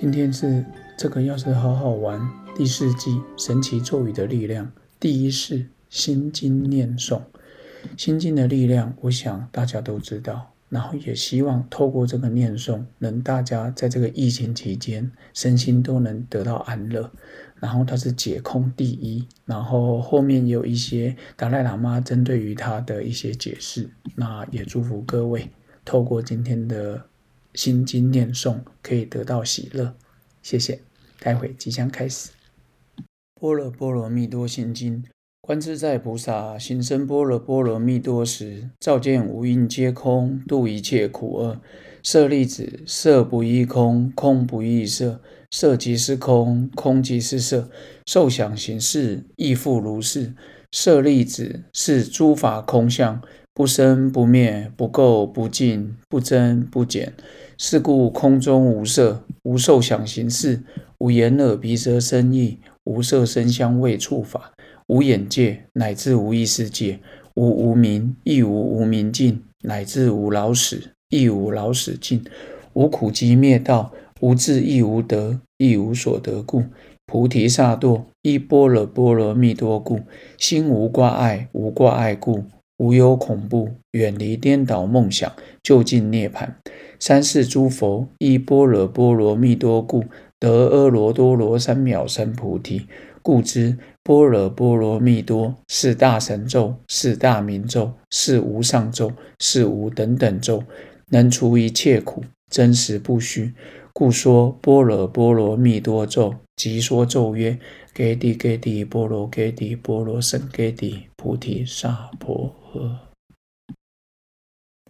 今天是这个要是好好玩第四季神奇咒语的力量，第一是心经念诵。心经的力量，我想大家都知道。然后也希望透过这个念诵，能大家在这个疫情期间身心都能得到安乐。然后它是解空第一，然后后面有一些达赖喇嘛针对于他的一些解释。那也祝福各位透过今天的。心经念诵可以得到喜乐，谢谢。待会即将开始。般若波罗蜜多心经，观自在菩萨行深般若波罗蜜多时，照见五蕴皆空，度一切苦厄。舍利子，色不异空，空不异色，色即是空，空即是色，受想行识亦复如是。舍利子，是诸法空相。不生不灭，不垢不净，不增不减。是故空中无色，无受想行识，无眼耳鼻舌身意，无色声香味触法，无眼界，乃至无意识界，无无明，亦无无明尽，乃至无老死，亦无老死尽。无苦集灭道，无智亦无得，亦无所得故。菩提萨埵依般若波罗蜜多故，心无挂碍，无挂碍故。无忧恐怖，远离颠倒梦想，就近涅槃。三世诸佛依般若波罗蜜多故，得阿耨多罗三藐三菩提。故知般若波罗蜜多是大神咒，是大明咒，是无上咒，是无等等咒，能除一切苦，真实不虚。故说般若波罗蜜多咒，即说咒曰：揭谛揭谛，波罗揭谛，波罗僧揭谛，菩提萨婆。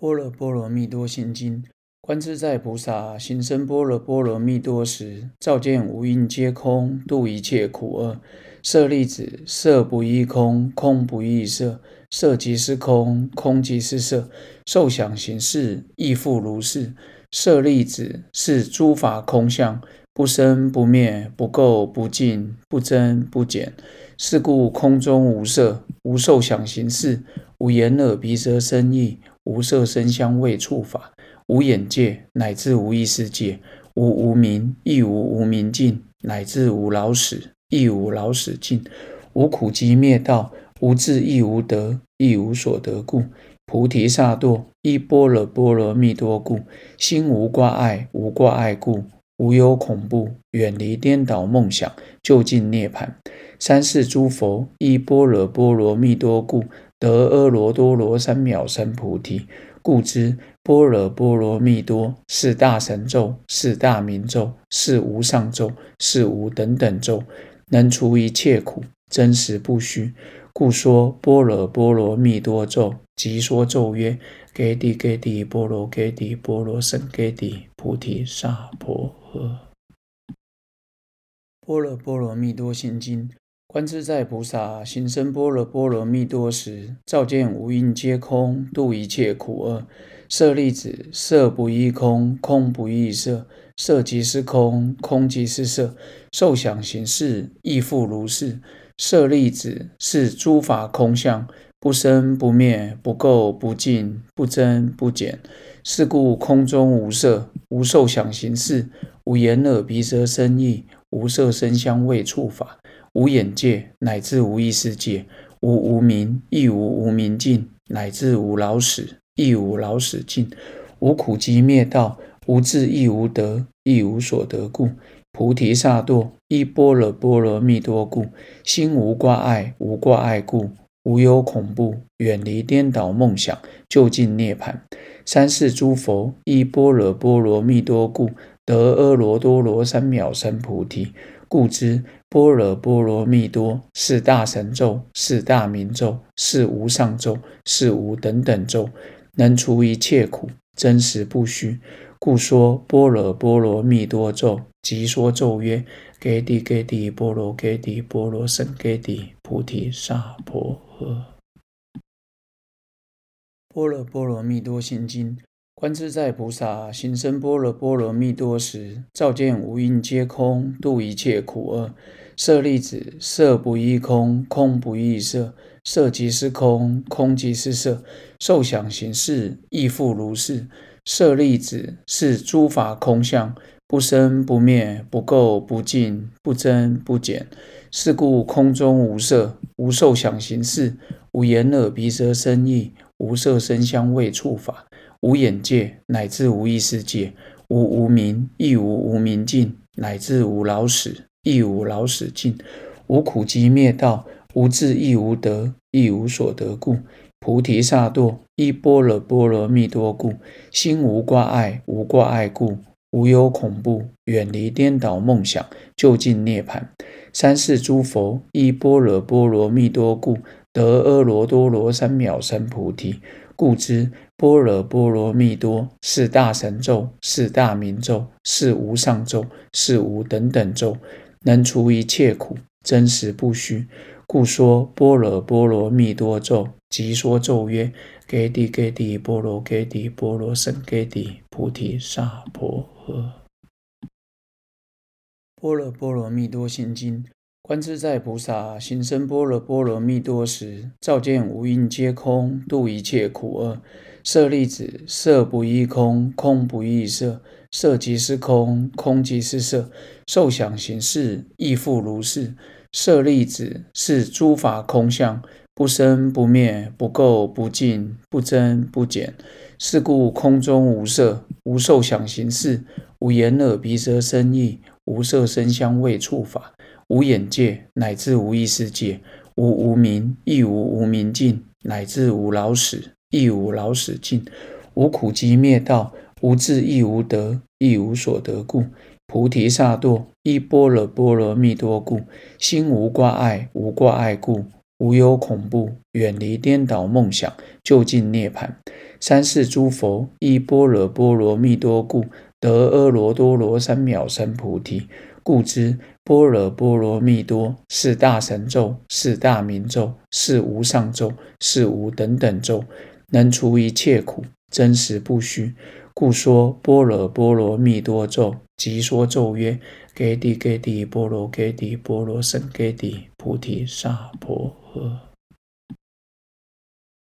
般若波罗蜜多心经，观自在菩萨行深般若波罗蜜多时，照见五蕴皆空，度一切苦厄。舍利子，色不异空，空不异色，色即是空，空即是色，受想行识亦复如是。舍利子，是诸法空相，不生不灭，不垢不净，不增不减。是故空中无色，无受想行识，无眼耳鼻舌身意，无色声香味触法，无眼界，乃至无意识界，无无明，亦无无明尽，乃至无老死，亦无老死尽。无苦集灭道，无智亦无得，亦无所得故。菩提萨埵依般若波罗蜜多故，心无挂碍，无挂碍故，无忧恐怖，远离颠倒梦想，就近涅槃。三世诸佛依般若波罗蜜多故，得阿耨多罗三藐三菩提。故知般若波罗蜜多是大神咒，是大明咒，是无上咒，是无等等咒，能除一切苦，真实不虚。故说般若波罗蜜多咒。即说咒曰：揭谛揭谛，波罗揭谛，波罗僧揭谛，菩提萨婆诃。般若波罗蜜多心经，观自在菩萨行深般若波罗蜜多时，照见五蕴皆空，度一切苦厄。舍利子，色不异空，空不异色，色即是空，空即是色，受想行识亦复如是。舍利子，是诸法空相。不生不灭，不垢不净，不增不减。是故空中无色，无受想行识，无眼耳鼻舌身意，无色声香味触法，无眼界，乃至无意识界，无无明，亦无无明尽，乃至无老死，亦无老死尽。无苦集灭道，无智亦无得，亦无所得故。菩提萨埵依般若波罗蜜多故，心无挂碍，无挂碍故。无忧恐怖，远离颠倒梦想，就近涅槃。三世诸佛依般若波罗蜜多故，得阿耨多罗三藐三菩提。故知般若波罗蜜多是大神咒，是大明咒，是无上咒，是无等等咒，能除一切苦，真实不虚。故说般若波罗蜜多咒，即说咒曰：揭谛揭谛，波罗揭谛，波罗僧揭谛，菩提萨婆诃。般若波罗蜜多心经，观自在菩萨行深般若波罗蜜多时，照见五蕴皆空，度一切苦厄。舍利子，色不异空，空不异色，色即是空，空即是色，受想行识亦复如是。舍利子，是诸法空相，不生不灭，不垢不净，不增不减。是故空中无色，无受想行识，无眼耳鼻舌身意，无色声香味触法，无眼界，乃至无意识界，无无明，亦无无明尽，乃至无老死，亦无老死尽。无苦集灭道，无智亦无得，亦无所得故。菩提萨埵依般若波罗蜜多故，心无挂碍，无挂碍故。无有恐怖，远离颠倒梦想，就近涅槃。三世诸佛依般若波罗蜜多故，得阿耨多罗三藐三菩提。故知般若波罗蜜多是大神咒，是大明咒，是无上咒，是无等等咒，能除一切苦，真实不虚。故说般若波罗蜜多咒，即说咒曰：揭谛揭谛，波罗揭谛，波罗僧揭谛，菩提萨婆诃。般若波罗蜜多心经，观自在菩萨行深般若波罗蜜多时，照见五蕴皆空，度一切苦厄。舍利子，色不异空，空不异色，色即是空，空即是色，受想行识亦复如是。舍利子，是诸法空相，不生不灭，不垢不净，不增不减。是故空中无色，无受想行识，无眼耳鼻舌身意，无色声香味触法，无眼界，乃至无意识界，无无明，亦无无明尽，乃至无老死，亦无老死尽。无苦集灭道，无智亦无得，亦无所得故。菩提萨埵依般若波罗蜜多故，心无挂碍，无挂碍故，无有恐怖，远离颠倒梦想，就近涅槃。三世诸佛依般若波罗蜜多故，得阿耨多罗三藐三菩提。故知般若波罗蜜多是大神咒，是大明咒，是无上咒，是无等等咒，能除一切苦，真实不虚。故说般若波罗蜜多咒。即说咒曰：揭谛揭谛，波罗揭谛，波罗僧揭谛，菩提萨婆诃。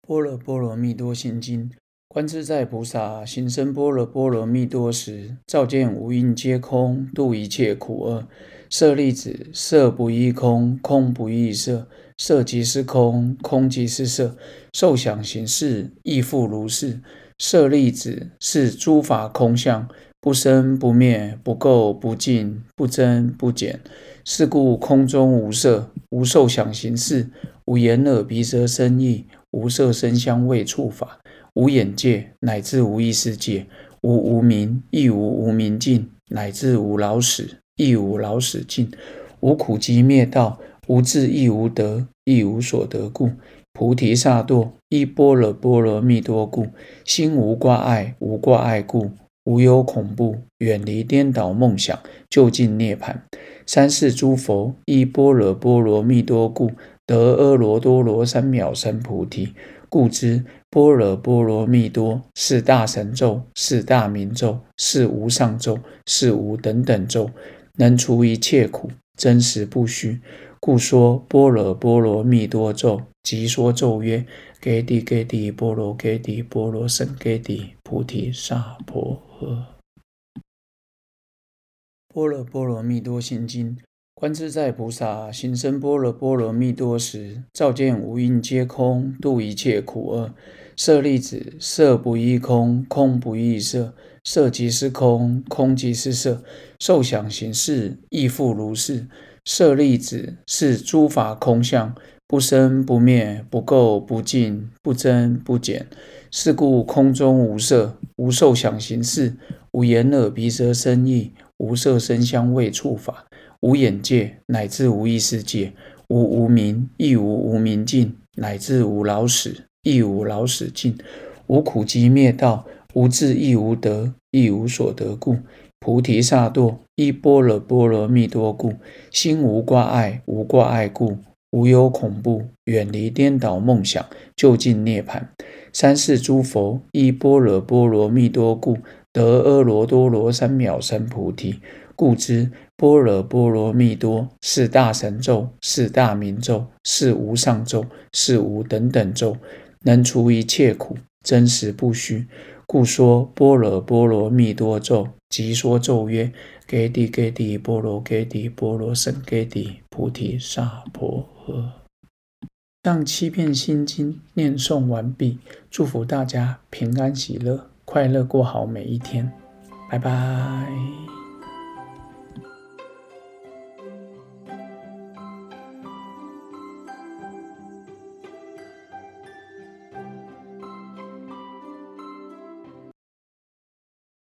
般若波罗蜜多心经，观自在菩萨行深般若波罗蜜多时，照见五蕴皆空，度一切苦厄。舍利子，色不异空，空不异色，色即是空，空即是色，受想行识亦复如是。舍利子，是诸法空相。不生不灭，不垢不净，不增不减。是故空中无色，无受想行识，无眼耳鼻舌身意，无色声香味触法，无眼界，乃至无意识界，无无明，亦无无明尽，乃至无老死，亦无老死尽。无苦集灭道，无智亦无得，亦无所得故。菩提萨埵依般若波罗蜜多故，心无挂碍，无挂碍故。无有恐怖，远离颠倒梦想，就近涅槃。三世诸佛依般若波罗蜜多故，得阿耨多罗三藐三菩提。故知般若波罗蜜多是大神咒，是大明咒，是无上咒，是无等等咒，能除一切苦，真实不虚。故说般若波罗蜜多咒，即说咒曰：揭谛揭谛，波罗揭谛，波罗僧揭谛，菩提萨婆诃。般若波罗蜜多心经，观自在菩萨行深般若波罗蜜多时，照见五蕴皆空，度一切苦厄。舍利子，色不异空，空不异色，色即是空，空即是色，受想行识亦复如是。舍利子，是诸法空相，不生不灭，不垢不净，不增不减。是故空中无色，无受想行识，无眼耳鼻舌身意，无色声香味触法，无眼界，乃至无意识界，无无明，亦无无明尽，乃至无老死，亦无老死尽。无苦集灭道，无智亦无得，亦无所得故。菩提萨埵依般若波罗蜜多故，心无挂碍，无挂碍故，无有恐怖，远离颠倒梦想，就近涅槃。三世诸佛依般若波罗蜜多故，得阿耨多罗三藐三菩提。故知般若波罗蜜多是大神咒，是大明咒，是无上咒，是无等等咒，能除一切苦，真实不虚。故说般若波罗蜜多咒。即说咒曰：给谛给谛波罗给谛波罗僧揭谛菩提萨婆诃。让七遍心经念诵完毕，祝福大家平安喜乐，快乐过好每一天。拜拜。